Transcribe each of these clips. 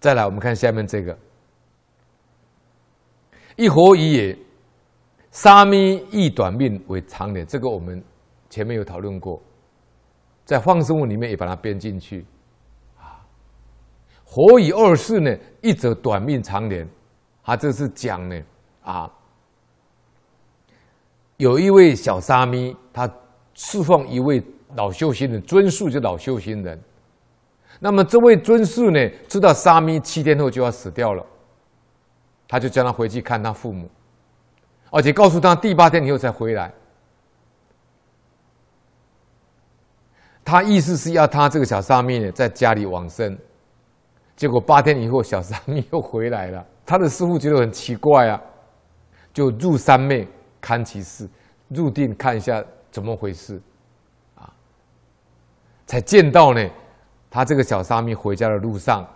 再来，我们看下面这个：一活一也，沙弥一短命为长年。这个我们前面有讨论过，在放生文里面也把它编进去。啊，活以二世呢，一则短命长年，他这是讲呢，啊，有一位小沙弥，他侍奉一位老修行人，尊宿就老修行人。那么这位尊士呢，知道沙弥七天后就要死掉了，他就叫他回去看他父母，而且告诉他第八天以后才回来。他意思是要他这个小沙弥呢在家里往生，结果八天以后小沙弥又回来了，他的师傅觉得很奇怪啊，就入山内看其事，入定看一下怎么回事，啊，才见到呢。他这个小沙弥回家的路上，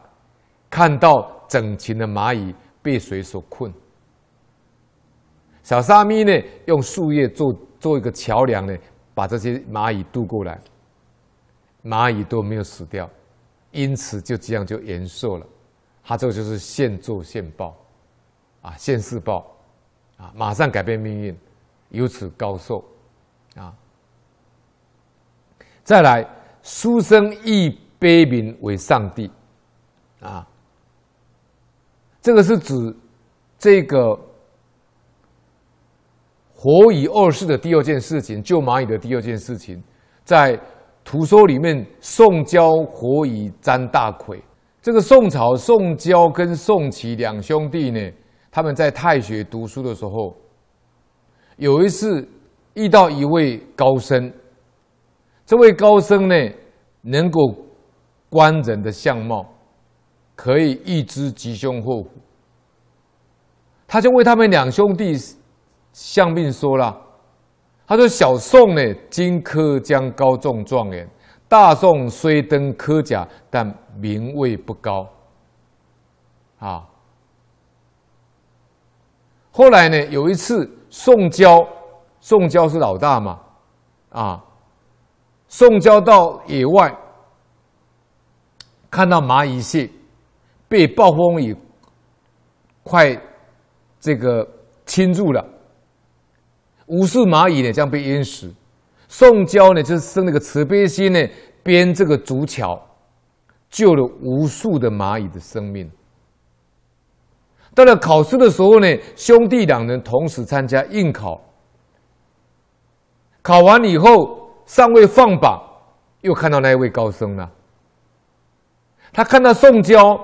看到整群的蚂蚁被水所困。小沙弥呢，用树叶做做一个桥梁呢，把这些蚂蚁渡过来。蚂蚁都没有死掉，因此就这样就延寿了。他这个就是现做现报，啊，现世报，啊，马上改变命运，由此高寿，啊。再来，书生亦。悲悯为上帝，啊，这个是指这个火以二世的第二件事情，救蚂蚁的第二件事情，在图说里面，宋焦、火以沾大魁。这个宋朝宋焦跟宋祁两兄弟呢，他们在太学读书的时候，有一次遇到一位高僧，这位高僧呢，能够。官人的相貌，可以预知吉凶祸福。他就为他们两兄弟相命说了：“他说小宋呢，今科将高中状元；大宋虽登科甲，但名位不高。”啊。后来呢，有一次宋郊，宋郊是老大嘛，啊，宋郊到野外。看到蚂蚁穴被暴风雨快这个侵入了，无数蚂蚁呢将被淹死。宋焦呢就是生了个慈悲心呢，编这个竹桥，救了无数的蚂蚁的生命。到了考试的时候呢，兄弟两人同时参加应考，考完以后尚未放榜，又看到那一位高僧了。他看到宋焦，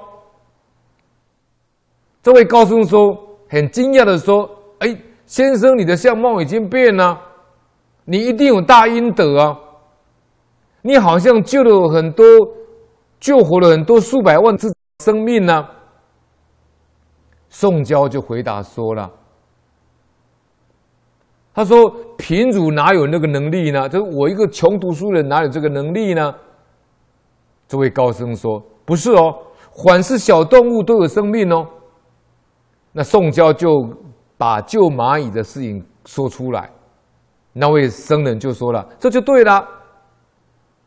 这位高僧说，很惊讶的说：“哎，先生，你的相貌已经变了，你一定有大阴德啊！你好像救了很多，救活了很多数百万次生命呢。”宋焦就回答说了：“他说，贫儒哪有那个能力呢？就是我一个穷读书人，哪有这个能力呢？”这位高僧说。不是哦，凡是小动物都有生命哦。那宋焦就把救蚂蚁的事情说出来，那位僧人就说了：“这就对了。”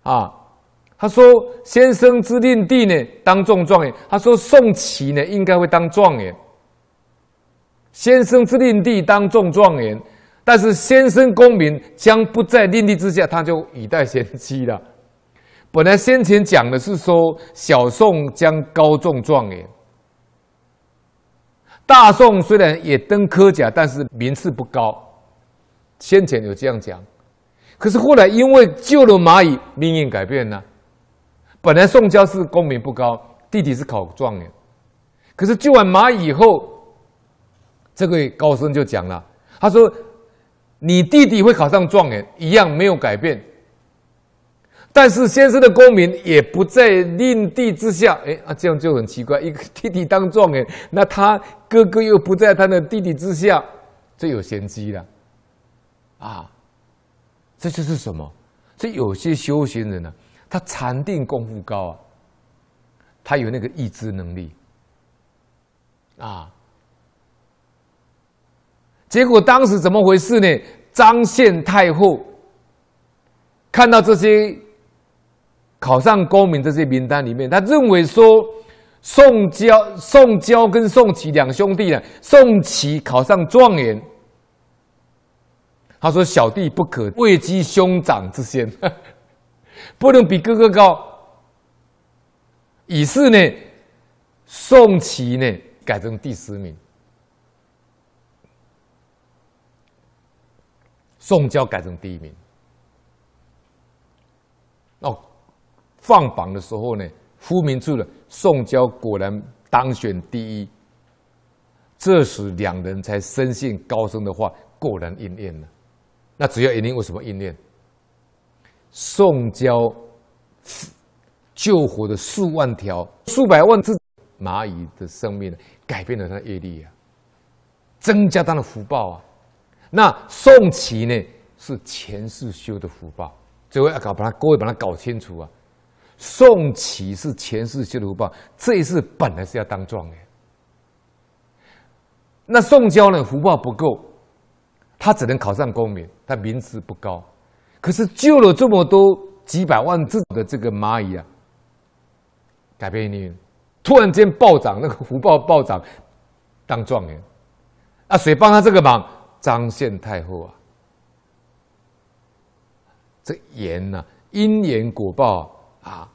啊，他说：“先生之令弟呢，当中状元。”他说：“宋祁呢，应该会当状元。先生之令弟当中状元，但是先生功名将不在令弟之下，他就以待贤妻了。”本来先前讲的是说小宋将高中状元，大宋虽然也登科甲，但是名次不高。先前有这样讲，可是后来因为救了蚂蚁，命运改变了。本来宋江是功名不高，弟弟是考状元，可是救完蚂蚁以后，这位高僧就讲了，他说：“你弟弟会考上状元，一样没有改变。”但是先生的功名也不在令弟之下，哎啊，这样就很奇怪。一个 弟弟当状元，那他哥哥又不在他的弟弟之下，这有玄机了，啊，这就是什么？这有些修行人呢、啊，他禅定功夫高啊，他有那个意志能力，啊，结果当时怎么回事呢？张献太后看到这些。考上功名这些名单里面，他认为说，宋交、宋交跟宋祁两兄弟呢，宋祁考上状元，他说：“小弟不可位居兄长之先，不能比哥哥高。”于是呢，宋祁呢改成第十名，宋交改成第一名。哦，放榜的时候呢，呼名出了，宋郊果然当选第一。这时两人才深信高僧的话果然应验了。那主要原因为什么应验？宋郊。救活的数万条、数百万只蚂蚁的生命，改变了他的业力啊，增加他的福报啊。那宋祁呢，是前世修的福报，最后要搞把它各位把它搞清楚啊。宋祁是前世修的福报，这一世本来是要当状元。那宋交呢，福报不够，他只能考上功名，他名次不高，可是救了这么多几百万只的这个蚂蚁啊。改变命运，突然间暴涨，那个福报暴涨，当状元。啊，谁帮他这个忙？张献太后啊。这缘呐，因缘果报啊，啊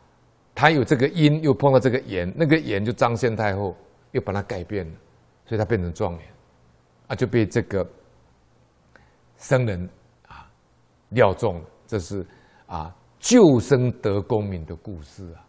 他有这个因，又碰到这个缘，那个缘就张献太后又把他改变了，所以他变成状元，啊，就被这个僧人啊料中了。这是啊救生得功名的故事啊。